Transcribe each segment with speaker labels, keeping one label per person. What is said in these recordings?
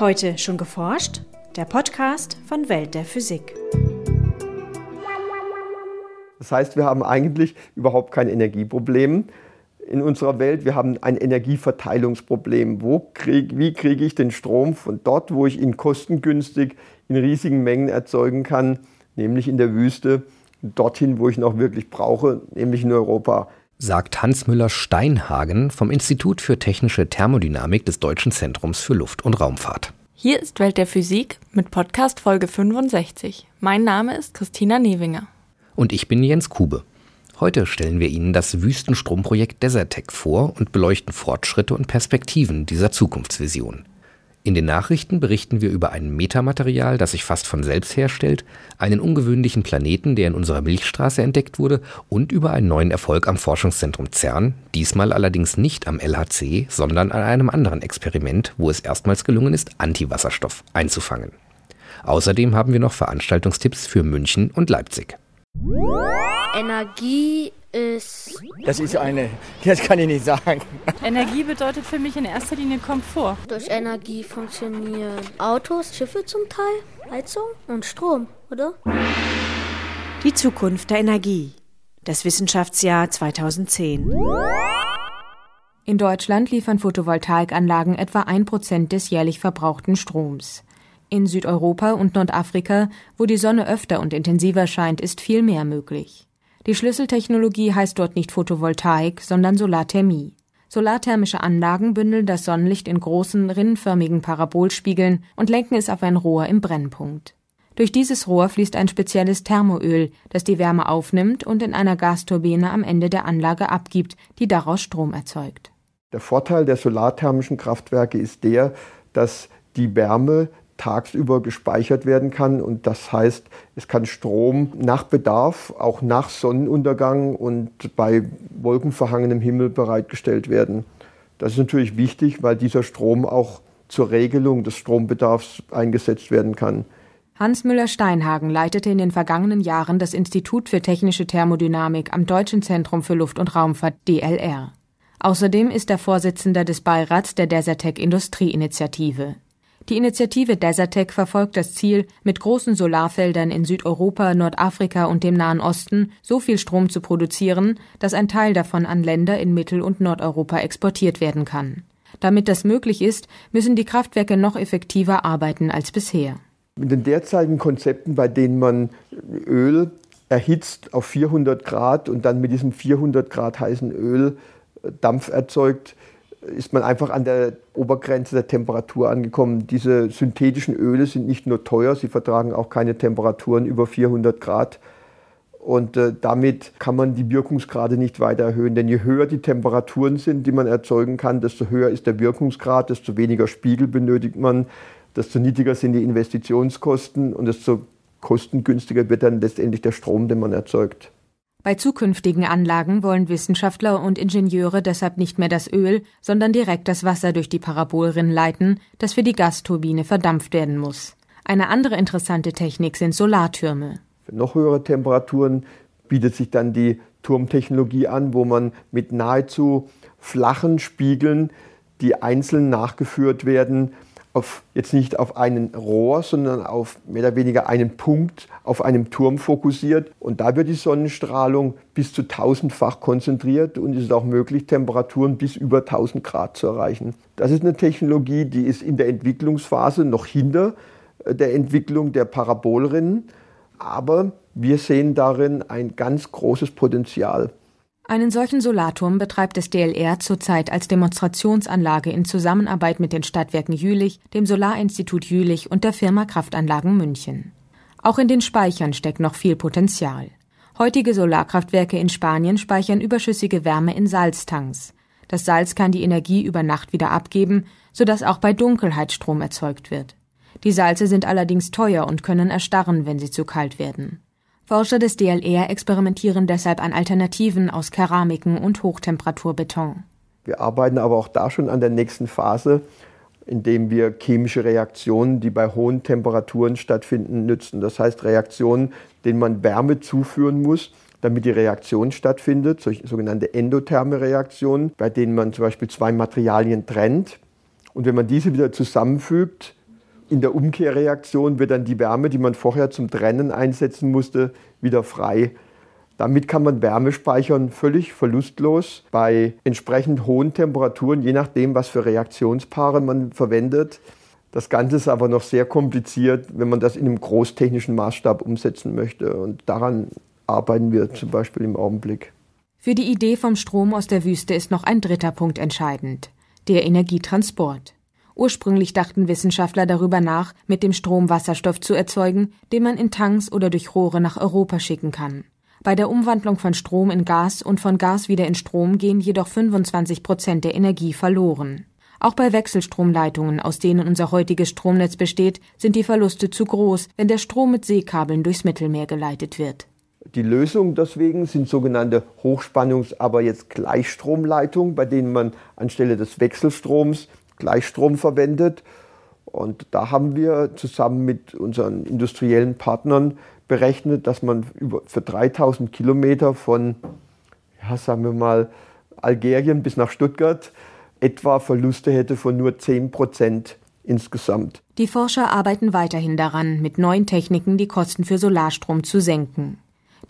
Speaker 1: Heute schon geforscht? Der Podcast von Welt der Physik.
Speaker 2: Das heißt, wir haben eigentlich überhaupt kein Energieproblem in unserer Welt. Wir haben ein Energieverteilungsproblem. Wo krieg, wie kriege ich den Strom von dort, wo ich ihn kostengünstig in riesigen Mengen erzeugen kann, nämlich in der Wüste, dorthin, wo ich ihn auch wirklich brauche, nämlich in Europa
Speaker 3: sagt Hans Müller-Steinhagen vom Institut für technische Thermodynamik des Deutschen Zentrums für Luft- und Raumfahrt.
Speaker 4: Hier ist Welt der Physik mit Podcast Folge 65. Mein Name ist Christina Newinger.
Speaker 3: Und ich bin Jens Kube. Heute stellen wir Ihnen das Wüstenstromprojekt Desertec vor und beleuchten Fortschritte und Perspektiven dieser Zukunftsvision. In den Nachrichten berichten wir über ein Metamaterial, das sich fast von selbst herstellt, einen ungewöhnlichen Planeten, der in unserer Milchstraße entdeckt wurde, und über einen neuen Erfolg am Forschungszentrum CERN, diesmal allerdings nicht am LHC, sondern an einem anderen Experiment, wo es erstmals gelungen ist, Antiwasserstoff einzufangen. Außerdem haben wir noch Veranstaltungstipps für München und Leipzig.
Speaker 5: Energie ist.
Speaker 6: Das ist eine, das kann ich nicht sagen.
Speaker 4: Energie bedeutet für mich in erster Linie Komfort.
Speaker 5: Durch Energie funktionieren Autos, Schiffe zum Teil, Heizung und Strom, oder?
Speaker 1: Die Zukunft der Energie. Das Wissenschaftsjahr 2010.
Speaker 7: In Deutschland liefern Photovoltaikanlagen etwa ein Prozent des jährlich verbrauchten Stroms. In Südeuropa und Nordafrika, wo die Sonne öfter und intensiver scheint, ist viel mehr möglich. Die Schlüsseltechnologie heißt dort nicht Photovoltaik, sondern Solarthermie. Solarthermische Anlagen bündeln das Sonnenlicht in großen, rinnenförmigen Parabolspiegeln und lenken es auf ein Rohr im Brennpunkt. Durch dieses Rohr fließt ein spezielles Thermoöl, das die Wärme aufnimmt und in einer Gasturbine am Ende der Anlage abgibt, die daraus Strom erzeugt.
Speaker 2: Der Vorteil der solarthermischen Kraftwerke ist der, dass die Wärme tagsüber gespeichert werden kann. Und das heißt, es kann Strom nach Bedarf, auch nach Sonnenuntergang und bei wolkenverhangenem Himmel bereitgestellt werden. Das ist natürlich wichtig, weil dieser Strom auch zur Regelung des Strombedarfs eingesetzt werden kann.
Speaker 7: Hans Müller-Steinhagen leitete in den vergangenen Jahren das Institut für technische Thermodynamik am Deutschen Zentrum für Luft- und Raumfahrt DLR. Außerdem ist er Vorsitzender des Beirats der Desertec Industrieinitiative. Die Initiative Desertec verfolgt das Ziel, mit großen Solarfeldern in Südeuropa, Nordafrika und dem Nahen Osten so viel Strom zu produzieren, dass ein Teil davon an Länder in Mittel- und Nordeuropa exportiert werden kann. Damit das möglich ist, müssen die Kraftwerke noch effektiver arbeiten als bisher.
Speaker 2: Mit den derzeitigen Konzepten, bei denen man Öl erhitzt auf 400 Grad und dann mit diesem 400 Grad heißen Öl Dampf erzeugt, ist man einfach an der Obergrenze der Temperatur angekommen. Diese synthetischen Öle sind nicht nur teuer, sie vertragen auch keine Temperaturen über 400 Grad. Und äh, damit kann man die Wirkungsgrade nicht weiter erhöhen. Denn je höher die Temperaturen sind, die man erzeugen kann, desto höher ist der Wirkungsgrad, desto weniger Spiegel benötigt man, desto niedriger sind die Investitionskosten und desto kostengünstiger wird dann letztendlich der Strom, den man erzeugt.
Speaker 7: Bei zukünftigen Anlagen wollen Wissenschaftler und Ingenieure deshalb nicht mehr das Öl, sondern direkt das Wasser durch die Parabolrinnen leiten, das für die Gasturbine verdampft werden muss. Eine andere interessante Technik sind Solartürme.
Speaker 2: Für noch höhere Temperaturen bietet sich dann die Turmtechnologie an, wo man mit nahezu flachen Spiegeln, die einzeln nachgeführt werden, auf, jetzt nicht auf einen Rohr, sondern auf mehr oder weniger einen Punkt auf einem Turm fokussiert. Und da wird die Sonnenstrahlung bis zu tausendfach konzentriert und es ist auch möglich, Temperaturen bis über 1000 Grad zu erreichen. Das ist eine Technologie, die ist in der Entwicklungsphase noch hinter äh, der Entwicklung der Parabolrinnen. Aber wir sehen darin ein ganz großes Potenzial.
Speaker 7: Einen solchen Solarturm betreibt das DLR zurzeit als Demonstrationsanlage in Zusammenarbeit mit den Stadtwerken Jülich, dem Solarinstitut Jülich und der Firma Kraftanlagen München. Auch in den Speichern steckt noch viel Potenzial. Heutige Solarkraftwerke in Spanien speichern überschüssige Wärme in Salztanks. Das Salz kann die Energie über Nacht wieder abgeben, sodass auch bei Dunkelheit Strom erzeugt wird. Die Salze sind allerdings teuer und können erstarren, wenn sie zu kalt werden. Forscher des DLR experimentieren deshalb an Alternativen aus Keramiken und Hochtemperaturbeton.
Speaker 2: Wir arbeiten aber auch da schon an der nächsten Phase, indem wir chemische Reaktionen, die bei hohen Temperaturen stattfinden, nützen. Das heißt Reaktionen, denen man Wärme zuführen muss, damit die Reaktion stattfindet, sogenannte endotherme Reaktionen, bei denen man zum Beispiel zwei Materialien trennt. Und wenn man diese wieder zusammenfügt, in der Umkehrreaktion wird dann die Wärme, die man vorher zum Trennen einsetzen musste, wieder frei. Damit kann man Wärme speichern völlig verlustlos bei entsprechend hohen Temperaturen, je nachdem, was für Reaktionspaare man verwendet. Das Ganze ist aber noch sehr kompliziert, wenn man das in einem großtechnischen Maßstab umsetzen möchte. Und daran arbeiten wir zum Beispiel im Augenblick.
Speaker 7: Für die Idee vom Strom aus der Wüste ist noch ein dritter Punkt entscheidend, der Energietransport. Ursprünglich dachten Wissenschaftler darüber nach, mit dem Strom Wasserstoff zu erzeugen, den man in Tanks oder durch Rohre nach Europa schicken kann. Bei der Umwandlung von Strom in Gas und von Gas wieder in Strom gehen jedoch 25 Prozent der Energie verloren. Auch bei Wechselstromleitungen, aus denen unser heutiges Stromnetz besteht, sind die Verluste zu groß, wenn der Strom mit Seekabeln durchs Mittelmeer geleitet wird.
Speaker 2: Die Lösung deswegen sind sogenannte Hochspannungs-, aber jetzt Gleichstromleitungen, bei denen man anstelle des Wechselstroms Gleichstrom verwendet. Und da haben wir zusammen mit unseren industriellen Partnern berechnet, dass man für 3000 Kilometer von, ja, sagen wir mal, Algerien bis nach Stuttgart etwa Verluste hätte von nur 10 Prozent insgesamt.
Speaker 7: Die Forscher arbeiten weiterhin daran, mit neuen Techniken die Kosten für Solarstrom zu senken.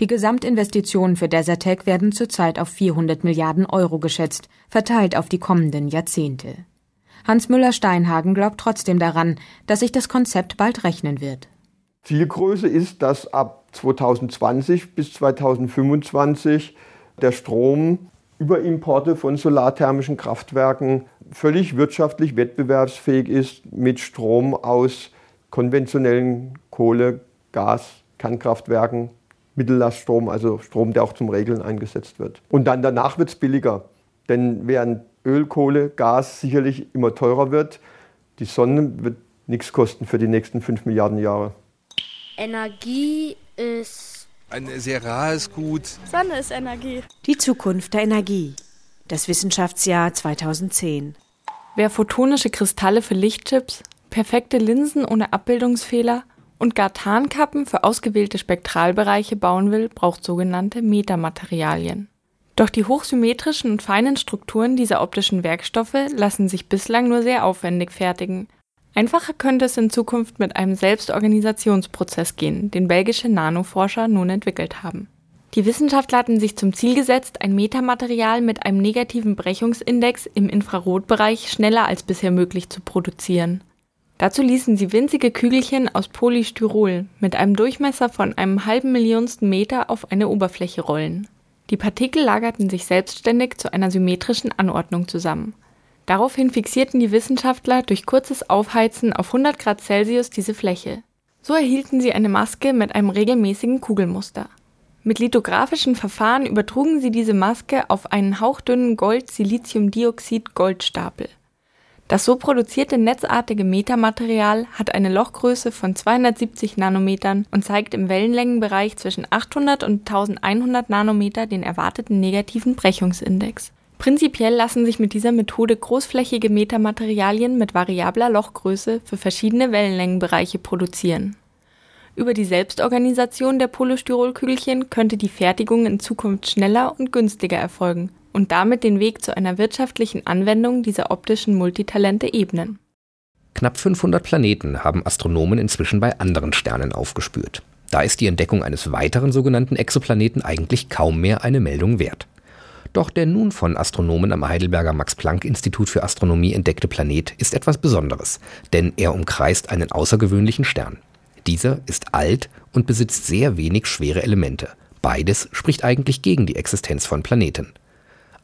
Speaker 7: Die Gesamtinvestitionen für Desertec werden zurzeit auf 400 Milliarden Euro geschätzt, verteilt auf die kommenden Jahrzehnte. Hans Müller-Steinhagen glaubt trotzdem daran, dass sich das Konzept bald rechnen wird.
Speaker 2: Zielgröße ist, dass ab 2020 bis 2025 der Strom über Importe von solarthermischen Kraftwerken völlig wirtschaftlich wettbewerbsfähig ist mit Strom aus konventionellen Kohle, Gas, Kernkraftwerken, Mittellaststrom, also Strom, der auch zum Regeln eingesetzt wird. Und dann danach wird es billiger. Denn während Öl, Kohle, Gas sicherlich immer teurer wird, die Sonne wird nichts kosten für die nächsten 5 Milliarden Jahre.
Speaker 5: Energie ist
Speaker 8: ein sehr rares Gut.
Speaker 5: Sonne ist Energie.
Speaker 1: Die Zukunft der Energie. Das Wissenschaftsjahr 2010.
Speaker 4: Wer photonische Kristalle für Lichtchips, perfekte Linsen ohne Abbildungsfehler und gar Tarnkappen für ausgewählte Spektralbereiche bauen will, braucht sogenannte Metamaterialien. Doch die hochsymmetrischen und feinen Strukturen dieser optischen Werkstoffe lassen sich bislang nur sehr aufwendig fertigen. Einfacher könnte es in Zukunft mit einem Selbstorganisationsprozess gehen, den belgische Nanoforscher nun entwickelt haben. Die Wissenschaftler hatten sich zum Ziel gesetzt, ein Metamaterial mit einem negativen Brechungsindex im Infrarotbereich schneller als bisher möglich zu produzieren. Dazu ließen sie winzige Kügelchen aus Polystyrol mit einem Durchmesser von einem halben Millionsten Meter auf eine Oberfläche rollen. Die Partikel lagerten sich selbstständig zu einer symmetrischen Anordnung zusammen. Daraufhin fixierten die Wissenschaftler durch kurzes Aufheizen auf 100 Grad Celsius diese Fläche. So erhielten sie eine Maske mit einem regelmäßigen Kugelmuster. Mit lithografischen Verfahren übertrugen sie diese Maske auf einen hauchdünnen Gold-Siliziumdioxid-Goldstapel. Das so produzierte netzartige Metamaterial hat eine Lochgröße von 270 Nanometern und zeigt im Wellenlängenbereich zwischen 800 und 1100 Nanometer den erwarteten negativen Brechungsindex. Prinzipiell lassen sich mit dieser Methode großflächige Metamaterialien mit variabler Lochgröße für verschiedene Wellenlängenbereiche produzieren. Über die Selbstorganisation der Polystyrolkügelchen könnte die Fertigung in Zukunft schneller und günstiger erfolgen und damit den Weg zu einer wirtschaftlichen Anwendung dieser optischen Multitalente ebnen.
Speaker 3: Knapp 500 Planeten haben Astronomen inzwischen bei anderen Sternen aufgespürt. Da ist die Entdeckung eines weiteren sogenannten Exoplaneten eigentlich kaum mehr eine Meldung wert. Doch der nun von Astronomen am Heidelberger Max-Planck-Institut für Astronomie entdeckte Planet ist etwas Besonderes, denn er umkreist einen außergewöhnlichen Stern. Dieser ist alt und besitzt sehr wenig schwere Elemente. Beides spricht eigentlich gegen die Existenz von Planeten.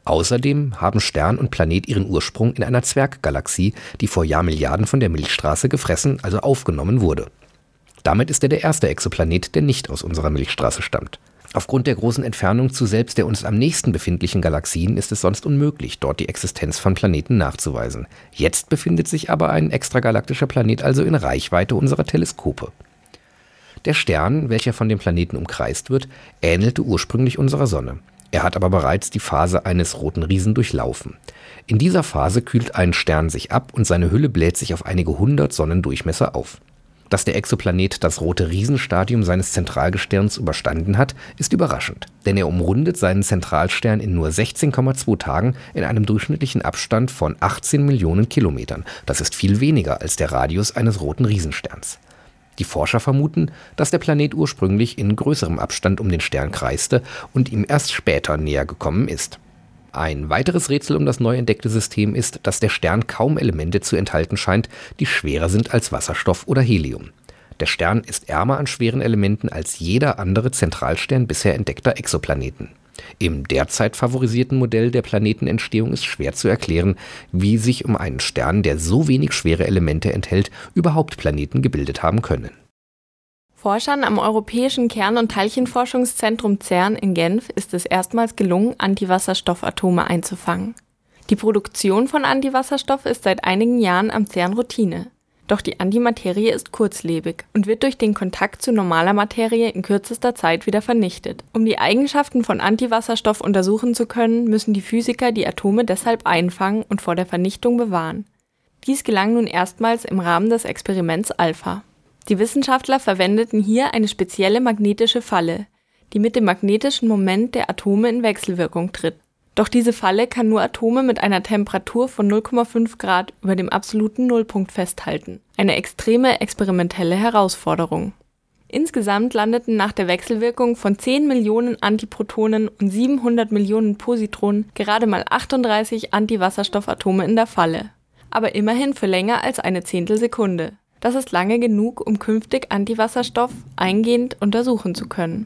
Speaker 3: Außerdem haben Stern und Planet ihren Ursprung in einer Zwerggalaxie, die vor Jahrmilliarden von der Milchstraße gefressen, also aufgenommen wurde. Damit ist er der erste Exoplanet, der nicht aus unserer Milchstraße stammt. Aufgrund der großen Entfernung zu selbst der uns am nächsten befindlichen Galaxien ist es sonst unmöglich, dort die Existenz von Planeten nachzuweisen. Jetzt befindet sich aber ein extragalaktischer Planet also in Reichweite unserer Teleskope. Der Stern, welcher von dem Planeten umkreist wird, ähnelte ursprünglich unserer Sonne. Er hat aber bereits die Phase eines roten Riesen durchlaufen. In dieser Phase kühlt ein Stern sich ab und seine Hülle bläht sich auf einige hundert Sonnendurchmesser auf. Dass der Exoplanet das rote Riesenstadium seines Zentralgestirns überstanden hat, ist überraschend, denn er umrundet seinen Zentralstern in nur 16,2 Tagen in einem durchschnittlichen Abstand von 18 Millionen Kilometern. Das ist viel weniger als der Radius eines roten Riesensterns. Die Forscher vermuten, dass der Planet ursprünglich in größerem Abstand um den Stern kreiste und ihm erst später näher gekommen ist. Ein weiteres Rätsel um das neu entdeckte System ist, dass der Stern kaum Elemente zu enthalten scheint, die schwerer sind als Wasserstoff oder Helium. Der Stern ist ärmer an schweren Elementen als jeder andere Zentralstern bisher entdeckter Exoplaneten. Im derzeit favorisierten Modell der Planetenentstehung ist schwer zu erklären, wie sich um einen Stern, der so wenig schwere Elemente enthält, überhaupt Planeten gebildet haben können.
Speaker 4: Forschern am Europäischen Kern- und Teilchenforschungszentrum CERN in Genf ist es erstmals gelungen, Antiwasserstoffatome einzufangen. Die Produktion von Antiwasserstoff ist seit einigen Jahren am CERN Routine. Doch die Antimaterie ist kurzlebig und wird durch den Kontakt zu normaler Materie in kürzester Zeit wieder vernichtet. Um die Eigenschaften von Antiwasserstoff untersuchen zu können, müssen die Physiker die Atome deshalb einfangen und vor der Vernichtung bewahren. Dies gelang nun erstmals im Rahmen des Experiments Alpha. Die Wissenschaftler verwendeten hier eine spezielle magnetische Falle, die mit dem magnetischen Moment der Atome in Wechselwirkung tritt. Doch diese Falle kann nur Atome mit einer Temperatur von 0,5 Grad über dem absoluten Nullpunkt festhalten. Eine extreme experimentelle Herausforderung. Insgesamt landeten nach der Wechselwirkung von 10 Millionen Antiprotonen und 700 Millionen Positronen gerade mal 38 Antiwasserstoffatome in der Falle. Aber immerhin für länger als eine Zehntelsekunde. Das ist lange genug, um künftig Antiwasserstoff eingehend untersuchen zu können.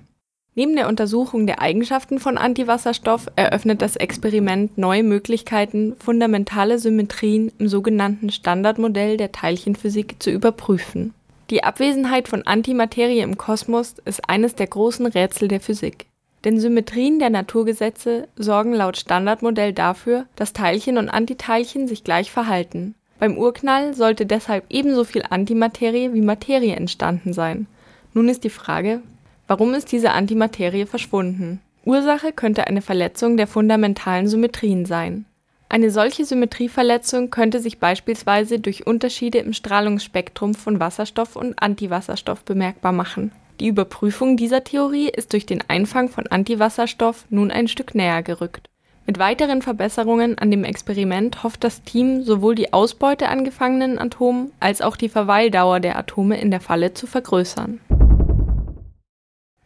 Speaker 4: Neben der Untersuchung der Eigenschaften von Antiwasserstoff eröffnet das Experiment neue Möglichkeiten, fundamentale Symmetrien im sogenannten Standardmodell der Teilchenphysik zu überprüfen. Die Abwesenheit von Antimaterie im Kosmos ist eines der großen Rätsel der Physik. Denn Symmetrien der Naturgesetze sorgen laut Standardmodell dafür, dass Teilchen und Antiteilchen sich gleich verhalten beim Urknall sollte deshalb ebenso viel Antimaterie wie Materie entstanden sein. Nun ist die Frage, warum ist diese Antimaterie verschwunden? Ursache könnte eine Verletzung der fundamentalen Symmetrien sein. Eine solche Symmetrieverletzung könnte sich beispielsweise durch Unterschiede im Strahlungsspektrum von Wasserstoff und Antiwasserstoff bemerkbar machen. Die Überprüfung dieser Theorie ist durch den Einfang von Antiwasserstoff nun ein Stück näher gerückt mit weiteren Verbesserungen an dem Experiment hofft das Team, sowohl die Ausbeute an gefangenen Atomen als auch die Verweildauer der Atome in der Falle zu vergrößern.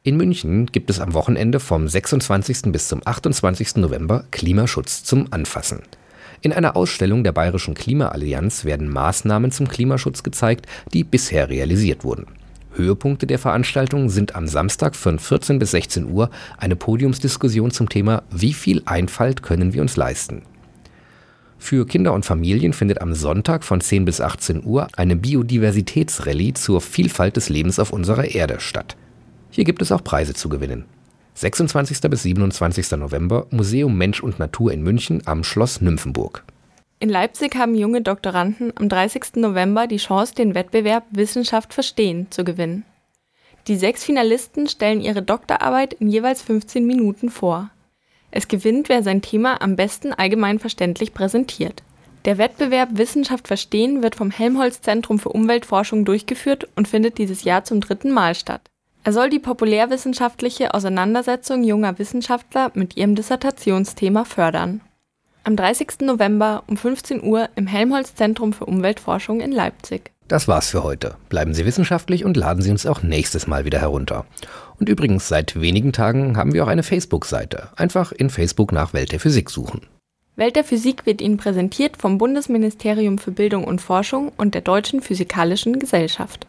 Speaker 3: In München gibt es am Wochenende vom 26. bis zum 28. November Klimaschutz zum Anfassen. In einer Ausstellung der Bayerischen Klimaallianz werden Maßnahmen zum Klimaschutz gezeigt, die bisher realisiert wurden. Höhepunkte der Veranstaltung sind am Samstag von 14 bis 16 Uhr eine Podiumsdiskussion zum Thema Wie viel Einfalt können wir uns leisten? Für Kinder und Familien findet am Sonntag von 10 bis 18 Uhr eine Biodiversitätsrallye zur Vielfalt des Lebens auf unserer Erde statt. Hier gibt es auch Preise zu gewinnen. 26. bis 27. November Museum Mensch und Natur in München am Schloss Nymphenburg.
Speaker 4: In Leipzig haben junge Doktoranden am 30. November die Chance, den Wettbewerb Wissenschaft verstehen zu gewinnen. Die sechs Finalisten stellen ihre Doktorarbeit in jeweils 15 Minuten vor. Es gewinnt, wer sein Thema am besten allgemein verständlich präsentiert. Der Wettbewerb Wissenschaft verstehen wird vom Helmholtz Zentrum für Umweltforschung durchgeführt und findet dieses Jahr zum dritten Mal statt. Er soll die populärwissenschaftliche Auseinandersetzung junger Wissenschaftler mit ihrem Dissertationsthema fördern am 30. November um 15 Uhr im Helmholtz Zentrum für Umweltforschung in Leipzig.
Speaker 3: Das war's für heute. Bleiben Sie wissenschaftlich und laden Sie uns auch nächstes Mal wieder herunter. Und übrigens, seit wenigen Tagen haben wir auch eine Facebook-Seite. Einfach in Facebook nach Welt der Physik suchen.
Speaker 4: Welt der Physik wird Ihnen präsentiert vom Bundesministerium für Bildung und Forschung und der Deutschen Physikalischen Gesellschaft.